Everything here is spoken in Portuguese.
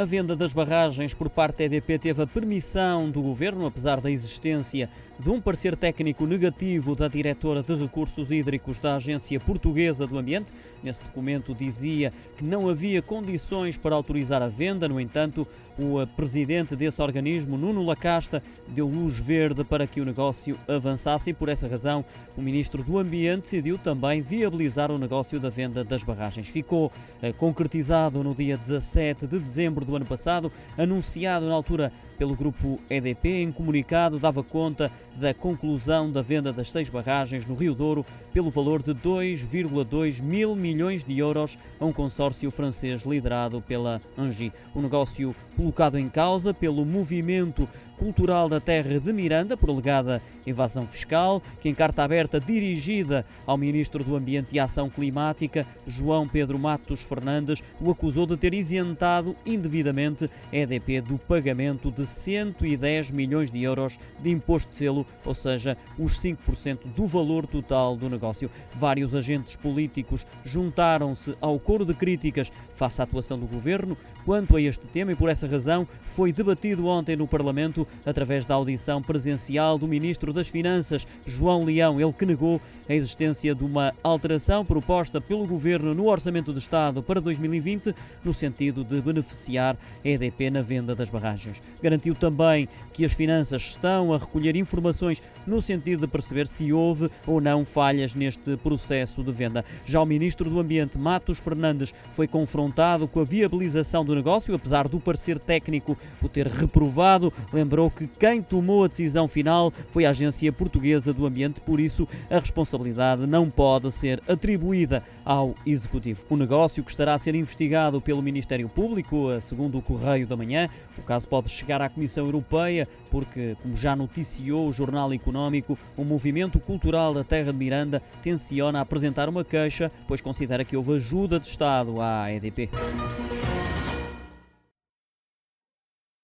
A venda das barragens por parte da EDP teve a permissão do governo, apesar da existência de um parecer técnico negativo da diretora de recursos hídricos da Agência Portuguesa do Ambiente. Nesse documento dizia que não havia condições para autorizar a venda, no entanto, o presidente desse organismo, Nuno Lacasta, deu luz verde para que o negócio avançasse e, por essa razão, o ministro do Ambiente decidiu também viabilizar o negócio da venda das barragens. Ficou eh, concretizado no dia 17 de dezembro do ano passado, anunciado na altura pelo grupo EDP, em comunicado dava conta da conclusão da venda das seis barragens no Rio Douro pelo valor de 2,2 mil milhões de euros a um consórcio francês liderado pela Angie. O negócio colocado em causa pelo movimento cultural da terra de Miranda por alegada evasão fiscal, que em carta aberta dirigida ao Ministro do Ambiente e Ação Climática, João Pedro Matos Fernandes, o acusou de ter isentado indevidamente a EDP do pagamento de 110 milhões de euros de imposto de selo, ou seja, os 5% do valor total do negócio. Vários agentes políticos juntaram-se ao coro de críticas face à atuação do governo quanto a este tema e por essa razão foi debatido ontem no Parlamento através da audição presencial do Ministro das Finanças, João Leão, ele que negou a existência de uma alteração proposta pelo Governo no Orçamento do Estado para 2020, no sentido de beneficiar a EDP na venda das barragens. Garantiu também que as finanças estão a recolher informações no sentido de perceber se houve ou não falhas neste processo de venda. Já o Ministro do Ambiente, Matos Fernandes, foi confrontado com a viabilização do negócio, apesar do parecer técnico o ter reprovado. Lembrou que quem tomou a decisão final foi a Agência Portuguesa do Ambiente, por isso a responsabilidade não pode ser atribuída ao Executivo. O negócio que estará a ser investigado pelo Ministério Público, segundo o Correio da Manhã, o caso pode chegar à Comissão Europeia, porque, como já noticiou o Jornal Económico, o movimento cultural da Terra de Miranda tenciona apresentar uma queixa, pois considera que houve ajuda de Estado à EDP.